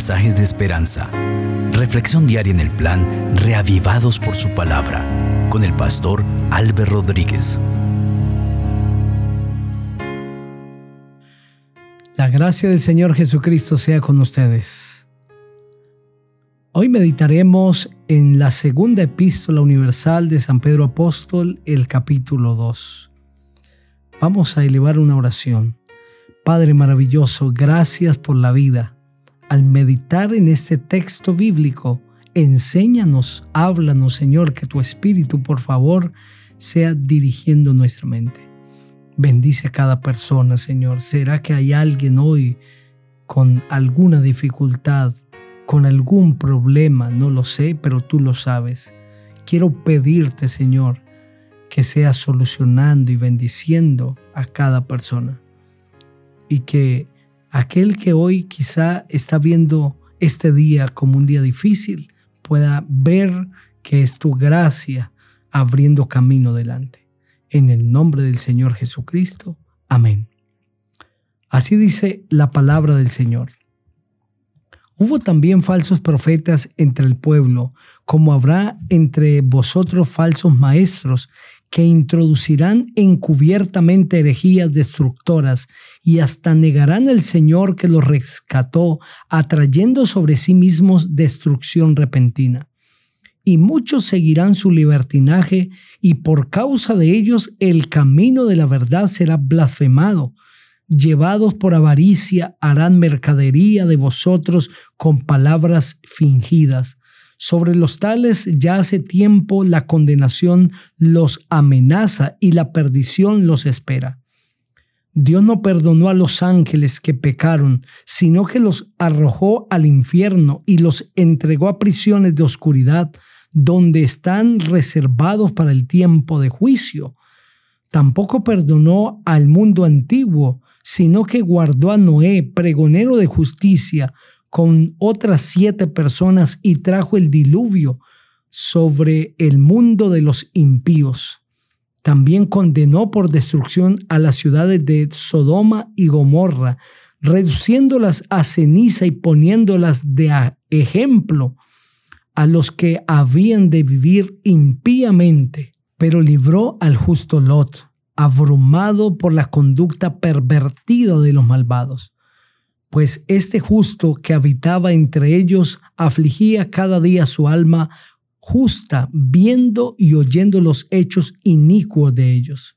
mensajes de esperanza. Reflexión diaria en el plan Reavivados por su palabra con el pastor Álvaro Rodríguez. La gracia del Señor Jesucristo sea con ustedes. Hoy meditaremos en la segunda epístola universal de San Pedro Apóstol, el capítulo 2. Vamos a elevar una oración. Padre maravilloso, gracias por la vida. Al meditar en este texto bíblico, enséñanos, háblanos, Señor, que tu Espíritu, por favor, sea dirigiendo nuestra mente. Bendice a cada persona, Señor. ¿Será que hay alguien hoy con alguna dificultad, con algún problema? No lo sé, pero tú lo sabes. Quiero pedirte, Señor, que seas solucionando y bendiciendo a cada persona y que aquel que hoy quizá está viendo este día como un día difícil pueda ver que es tu gracia abriendo camino delante. En el nombre del Señor Jesucristo. Amén. Así dice la palabra del Señor. Hubo también falsos profetas entre el pueblo, como habrá entre vosotros falsos maestros que introducirán encubiertamente herejías destructoras y hasta negarán al Señor que los rescató, atrayendo sobre sí mismos destrucción repentina. Y muchos seguirán su libertinaje, y por causa de ellos el camino de la verdad será blasfemado. Llevados por avaricia harán mercadería de vosotros con palabras fingidas sobre los tales ya hace tiempo la condenación los amenaza y la perdición los espera. Dios no perdonó a los ángeles que pecaron, sino que los arrojó al infierno y los entregó a prisiones de oscuridad, donde están reservados para el tiempo de juicio. Tampoco perdonó al mundo antiguo, sino que guardó a Noé, pregonero de justicia, con otras siete personas y trajo el diluvio sobre el mundo de los impíos. También condenó por destrucción a las ciudades de Sodoma y Gomorra, reduciéndolas a ceniza y poniéndolas de ejemplo a los que habían de vivir impíamente, pero libró al justo Lot, abrumado por la conducta pervertida de los malvados pues este justo que habitaba entre ellos afligía cada día su alma justa, viendo y oyendo los hechos inicuos de ellos.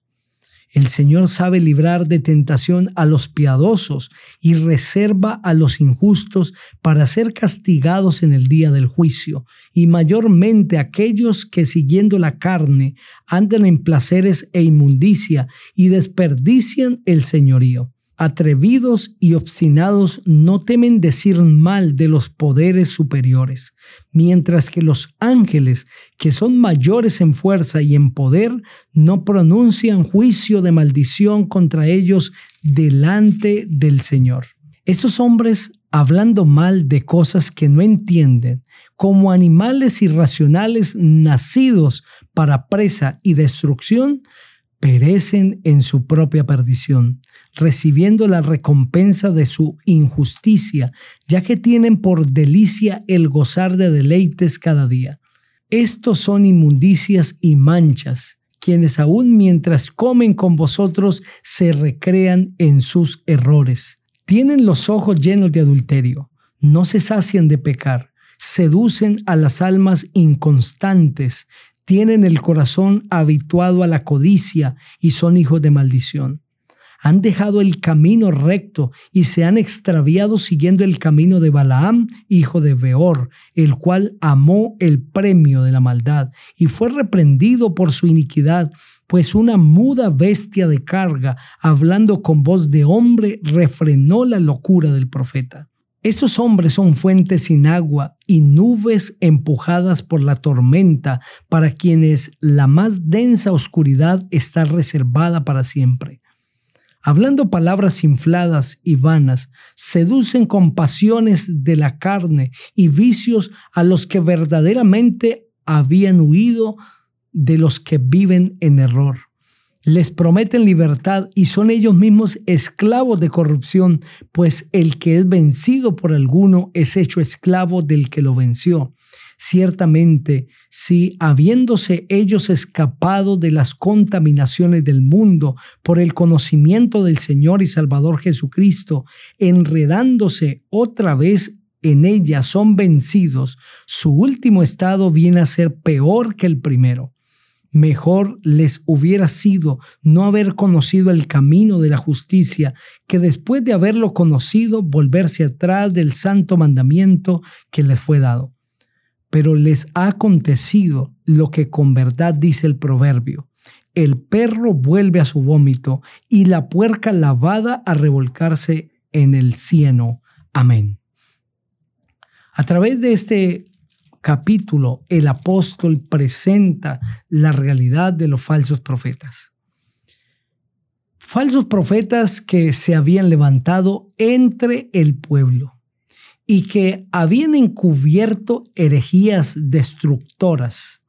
El Señor sabe librar de tentación a los piadosos y reserva a los injustos para ser castigados en el día del juicio, y mayormente aquellos que siguiendo la carne andan en placeres e inmundicia y desperdician el señorío atrevidos y obstinados no temen decir mal de los poderes superiores, mientras que los ángeles, que son mayores en fuerza y en poder, no pronuncian juicio de maldición contra ellos delante del Señor. Esos hombres, hablando mal de cosas que no entienden, como animales irracionales nacidos para presa y destrucción, perecen en su propia perdición, recibiendo la recompensa de su injusticia, ya que tienen por delicia el gozar de deleites cada día. Estos son inmundicias y manchas, quienes aún mientras comen con vosotros se recrean en sus errores. Tienen los ojos llenos de adulterio, no se sacian de pecar, seducen a las almas inconstantes, tienen el corazón habituado a la codicia y son hijos de maldición. Han dejado el camino recto y se han extraviado siguiendo el camino de Balaam, hijo de Beor, el cual amó el premio de la maldad y fue reprendido por su iniquidad, pues una muda bestia de carga, hablando con voz de hombre, refrenó la locura del profeta. Esos hombres son fuentes sin agua y nubes empujadas por la tormenta para quienes la más densa oscuridad está reservada para siempre. Hablando palabras infladas y vanas, seducen con pasiones de la carne y vicios a los que verdaderamente habían huido de los que viven en error. Les prometen libertad y son ellos mismos esclavos de corrupción, pues el que es vencido por alguno es hecho esclavo del que lo venció. Ciertamente, si habiéndose ellos escapado de las contaminaciones del mundo por el conocimiento del Señor y Salvador Jesucristo, enredándose otra vez en ella son vencidos, su último estado viene a ser peor que el primero. Mejor les hubiera sido no haber conocido el camino de la justicia que después de haberlo conocido volverse atrás del santo mandamiento que les fue dado. Pero les ha acontecido lo que con verdad dice el proverbio. El perro vuelve a su vómito y la puerca lavada a revolcarse en el cieno. Amén. A través de este capítulo, el apóstol presenta la realidad de los falsos profetas. Falsos profetas que se habían levantado entre el pueblo y que habían encubierto herejías destructoras,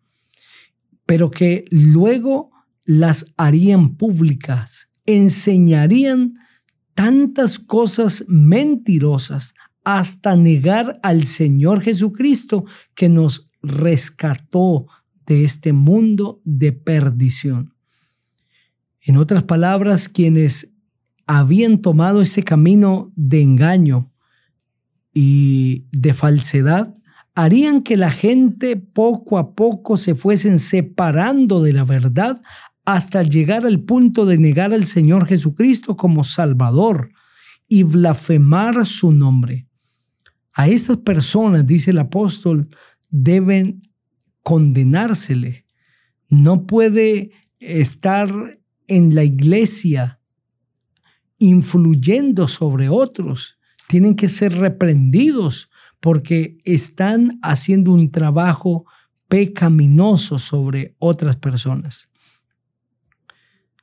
pero que luego las harían públicas, enseñarían tantas cosas mentirosas hasta negar al Señor Jesucristo que nos rescató de este mundo de perdición. En otras palabras, quienes habían tomado ese camino de engaño y de falsedad, harían que la gente poco a poco se fuesen separando de la verdad hasta llegar al punto de negar al Señor Jesucristo como Salvador y blasfemar su nombre. A estas personas, dice el apóstol, deben condenársele. No puede estar en la iglesia influyendo sobre otros. Tienen que ser reprendidos porque están haciendo un trabajo pecaminoso sobre otras personas.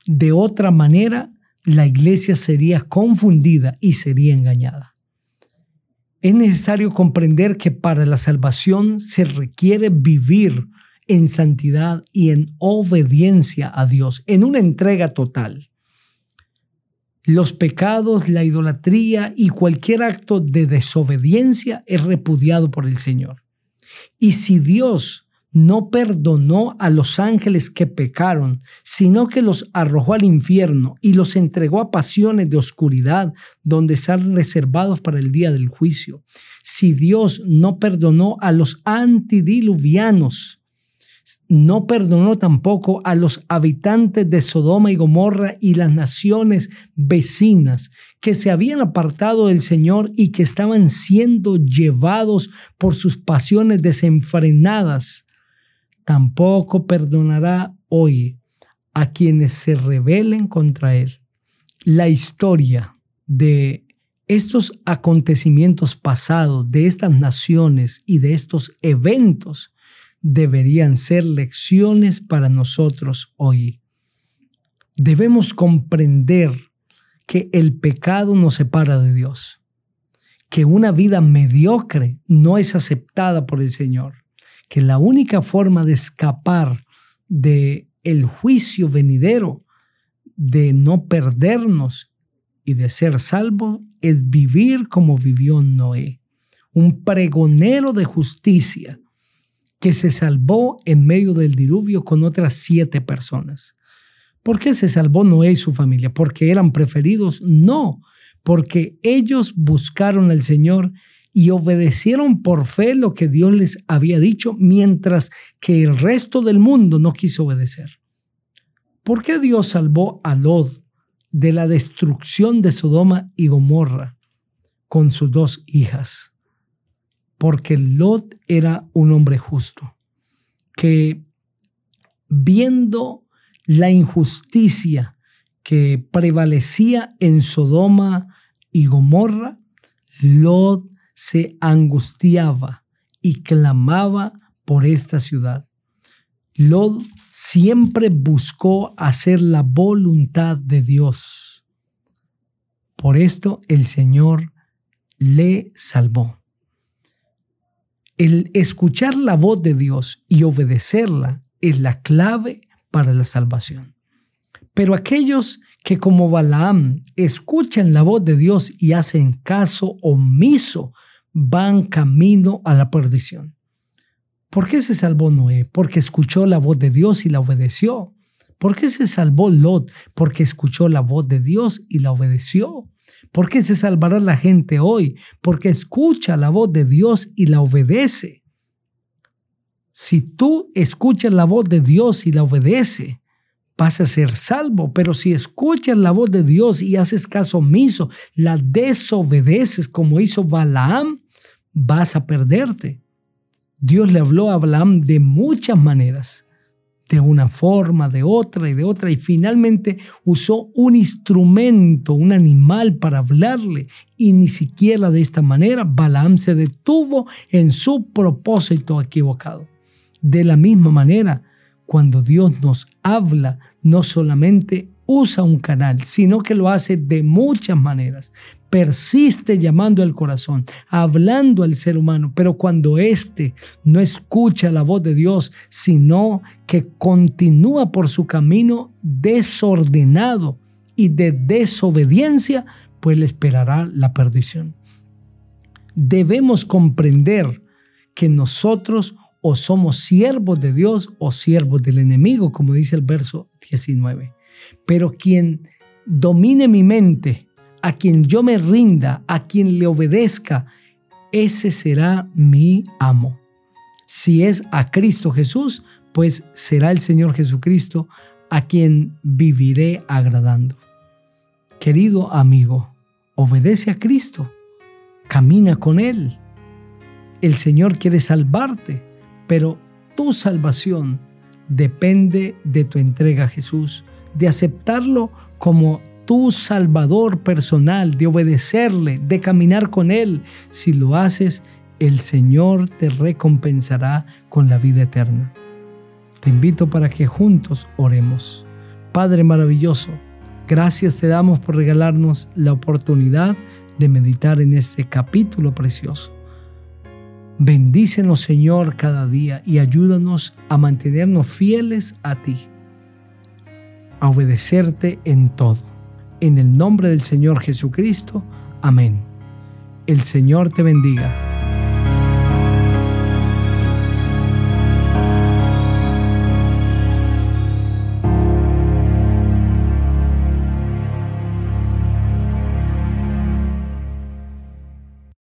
De otra manera, la iglesia sería confundida y sería engañada. Es necesario comprender que para la salvación se requiere vivir en santidad y en obediencia a Dios, en una entrega total. Los pecados, la idolatría y cualquier acto de desobediencia es repudiado por el Señor. Y si Dios no perdonó a los ángeles que pecaron, sino que los arrojó al infierno y los entregó a pasiones de oscuridad, donde están reservados para el día del juicio. Si Dios no perdonó a los antidiluvianos, no perdonó tampoco a los habitantes de Sodoma y Gomorra y las naciones vecinas que se habían apartado del Señor y que estaban siendo llevados por sus pasiones desenfrenadas tampoco perdonará hoy a quienes se rebelen contra Él. La historia de estos acontecimientos pasados, de estas naciones y de estos eventos, deberían ser lecciones para nosotros hoy. Debemos comprender que el pecado nos separa de Dios, que una vida mediocre no es aceptada por el Señor que la única forma de escapar de el juicio venidero, de no perdernos y de ser salvo, es vivir como vivió Noé, un pregonero de justicia que se salvó en medio del diluvio con otras siete personas. ¿Por qué se salvó Noé y su familia? ¿Porque eran preferidos? No, porque ellos buscaron al Señor y obedecieron por fe lo que Dios les había dicho, mientras que el resto del mundo no quiso obedecer. ¿Por qué Dios salvó a Lot de la destrucción de Sodoma y Gomorra con sus dos hijas? Porque Lot era un hombre justo, que viendo la injusticia que prevalecía en Sodoma y Gomorra, Lot se angustiaba y clamaba por esta ciudad. Lot siempre buscó hacer la voluntad de Dios. Por esto el Señor le salvó. El escuchar la voz de Dios y obedecerla es la clave para la salvación. Pero aquellos que como Balaam escuchan la voz de Dios y hacen caso omiso, van camino a la perdición. ¿Por qué se salvó Noé? Porque escuchó la voz de Dios y la obedeció. ¿Por qué se salvó Lot? Porque escuchó la voz de Dios y la obedeció. ¿Por qué se salvará la gente hoy? Porque escucha la voz de Dios y la obedece. Si tú escuchas la voz de Dios y la obedece, vas a ser salvo. Pero si escuchas la voz de Dios y haces caso omiso, la desobedeces como hizo Balaam, vas a perderte. Dios le habló a Balaam de muchas maneras, de una forma, de otra y de otra, y finalmente usó un instrumento, un animal para hablarle, y ni siquiera de esta manera Balaam se detuvo en su propósito equivocado. De la misma manera, cuando Dios nos habla, no solamente usa un canal, sino que lo hace de muchas maneras. Persiste llamando al corazón, hablando al ser humano, pero cuando éste no escucha la voz de Dios, sino que continúa por su camino desordenado y de desobediencia, pues le esperará la perdición. Debemos comprender que nosotros o somos siervos de Dios o siervos del enemigo, como dice el verso 19. Pero quien domine mi mente, a quien yo me rinda, a quien le obedezca, ese será mi amo. Si es a Cristo Jesús, pues será el Señor Jesucristo a quien viviré agradando. Querido amigo, obedece a Cristo, camina con Él. El Señor quiere salvarte pero tu salvación depende de tu entrega a Jesús, de aceptarlo como tu Salvador personal, de obedecerle, de caminar con Él. Si lo haces, el Señor te recompensará con la vida eterna. Te invito para que juntos oremos. Padre maravilloso, gracias te damos por regalarnos la oportunidad de meditar en este capítulo precioso. Bendícenos, Señor, cada día y ayúdanos a mantenernos fieles a ti, a obedecerte en todo. En el nombre del Señor Jesucristo. Amén. El Señor te bendiga.